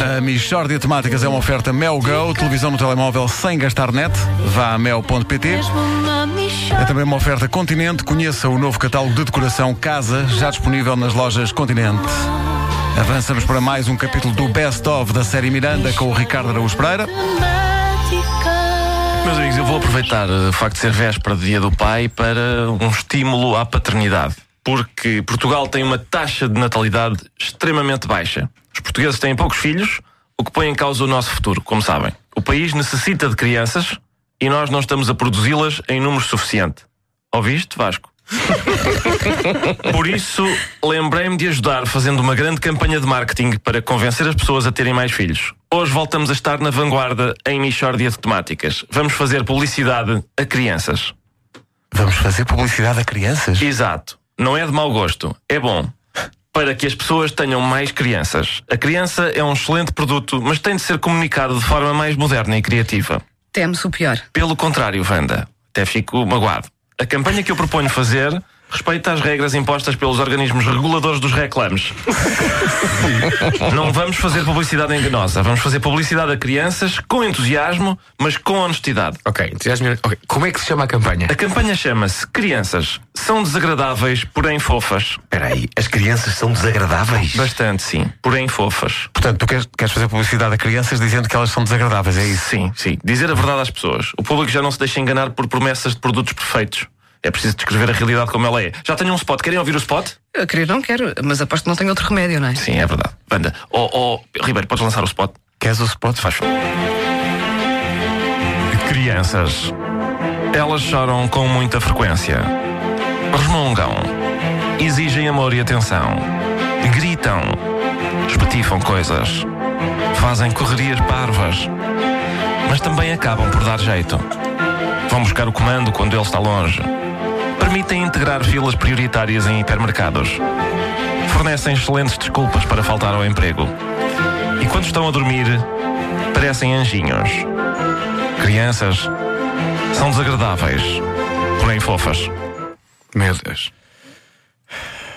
A Michórdia Temáticas é uma oferta Mel Go, televisão no telemóvel sem gastar net. Vá a mel.pt. É também uma oferta Continente. Conheça o novo catálogo de decoração Casa, já disponível nas lojas Continente. Avançamos para mais um capítulo do Best of da série Miranda com o Ricardo Araújo Pereira. Meus amigos, eu vou aproveitar eh, o facto de ser véspera de Dia do Pai para um estímulo à paternidade. Porque Portugal tem uma taxa de natalidade extremamente baixa. Os portugueses têm poucos filhos, o que põe em causa o nosso futuro, como sabem. O país necessita de crianças e nós não estamos a produzi-las em número suficiente. Ouviste, Vasco? Por isso, lembrei-me de ajudar fazendo uma grande campanha de marketing para convencer as pessoas a terem mais filhos. Hoje voltamos a estar na vanguarda em Michórdia de temáticas. Vamos fazer publicidade a crianças. Vamos fazer publicidade a crianças? Exato. Não é de mau gosto. É bom. Para que as pessoas tenham mais crianças. A criança é um excelente produto, mas tem de ser comunicado de forma mais moderna e criativa. Temos o pior. Pelo contrário, Wanda, até fico magoado. A campanha que eu proponho fazer respeita as regras impostas pelos organismos reguladores dos reclames. Não vamos fazer publicidade enganosa, vamos fazer publicidade a crianças com entusiasmo, mas com honestidade. Ok, entusiasmo. ok. Como é que se chama a campanha? A campanha chama-se Crianças são desagradáveis, porém fofas. Espera aí, as crianças são desagradáveis? Bastante, sim, porém fofas. Portanto, tu queres, queres fazer publicidade a crianças dizendo que elas são desagradáveis, é isso? Sim, sim. Dizer a verdade às pessoas. O público já não se deixa enganar por promessas de produtos perfeitos. É preciso descrever a realidade como ela é. Já tenho um spot. Querem ouvir o spot? Eu querer não quero, mas aposto que não tenho outro remédio, não é? Sim, é verdade. Banda. Oh, oh, Ribeiro, podes lançar o spot? Queres o spot? Faz favor. Crianças. Elas choram com muita frequência. Resmungam. Exigem amor e atenção. Gritam. Espatifam coisas. Fazem correrias parvas. Mas também acabam por dar jeito. Vão buscar o comando quando ele está longe. Permitem integrar filas prioritárias em hipermercados. Fornecem excelentes desculpas para faltar ao emprego. E quando estão a dormir, parecem anjinhos. Crianças são desagradáveis, porém fofas. Meu Deus.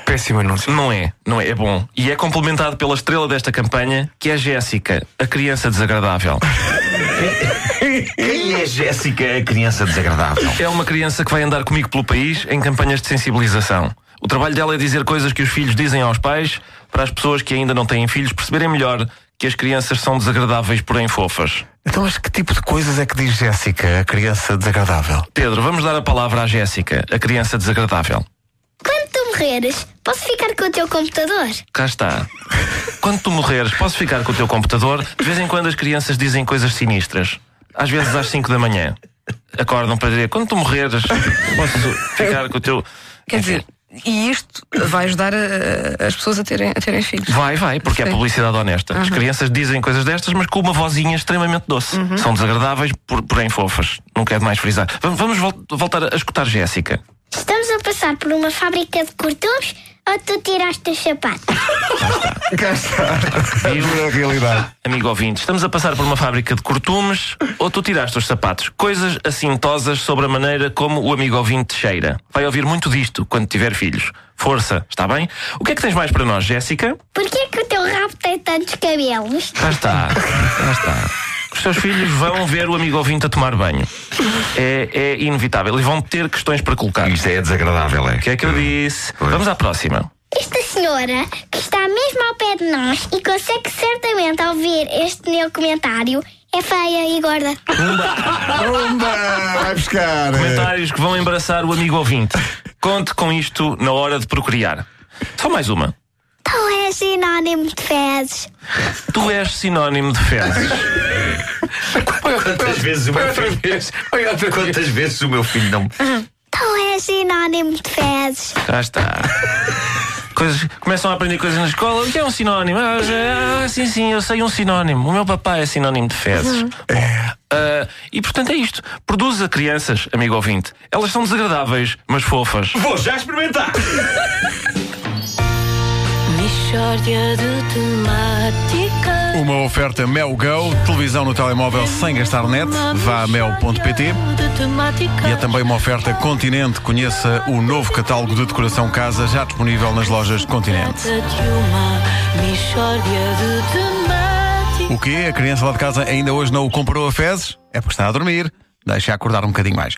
Péssimo anúncio. Não é, não é, é bom. E é complementado pela estrela desta campanha, que é Jéssica, a criança desagradável. Quem é Jéssica, a criança desagradável? É uma criança que vai andar comigo pelo país em campanhas de sensibilização. O trabalho dela é dizer coisas que os filhos dizem aos pais para as pessoas que ainda não têm filhos perceberem melhor que as crianças são desagradáveis, porém fofas. Então, mas que tipo de coisas é que diz Jéssica, a criança desagradável? Pedro, vamos dar a palavra à Jéssica, a criança desagradável. Quando tu morreres, posso ficar com o teu computador? Cá está. Quando tu morreres, posso ficar com o teu computador? De vez em quando as crianças dizem coisas sinistras. Às vezes às 5 da manhã. Acordam para dizer: quando tu morreres, posso ficar com o teu. Quer dizer, e isto vai ajudar a- as pessoas a terem, a terem filhos. Vai, vai, porque é Sim. publicidade honesta. As crianças dizem coisas destas, mas com uma vozinha extremamente doce. São desagradáveis, por- porém fofas. Não quero mais frisar. Vamos, vamos vol- voltar a escutar Jéssica. Estamos a passar por uma fábrica de cortumes ou tu tiraste os sapatos? Cá está. Viu? É a realidade. Amigo ouvinte, estamos a passar por uma fábrica de cortumes ou tu tiraste os sapatos? Coisas assintosas sobre a maneira como o amigo ouvinte cheira. Vai ouvir muito disto quando tiver filhos. Força, está bem? O que é que tens mais para nós, Jéssica? Porquê que o teu rabo tem tantos cabelos? Cá está, cá está. Os seus filhos vão ver o amigo ouvinte a tomar banho. É, é inevitável. E vão ter questões para colocar. Isto é desagradável, é? O que é que eu disse? Vamos à próxima. Esta senhora, que está mesmo ao pé de nós e consegue certamente ouvir este meu comentário, é feia e gorda. Pumba! Vai buscar. Comentários que vão embaraçar o amigo ouvinte. Conte com isto na hora de procriar. Só mais uma. Tu és sinónimo de fezes. Tu és sinónimo de fezes. Quantas vezes o meu filho... Quantas vezes o meu filho não... Tu és sinónimo de fezes. Já está. Coisas, começam a aprender coisas na escola. O que é um sinónimo? Ah, já- ah, sim, sim, eu sei um sinónimo. O meu papai é sinónimo de fezes. Bom, ah, e portanto é isto. Produza crianças, amigo ouvinte. Elas são desagradáveis, mas fofas. Vou já experimentar! De temáticas. Uma oferta Mel Go, televisão no telemóvel sem gastar net. Vá a mel.pt. E é também uma oferta Continente. Conheça o novo catálogo de decoração casa já disponível nas lojas Continente. O quê? A criança lá de casa ainda hoje não o comprou a fezes? É porque está a dormir. Deixa acordar um bocadinho mais.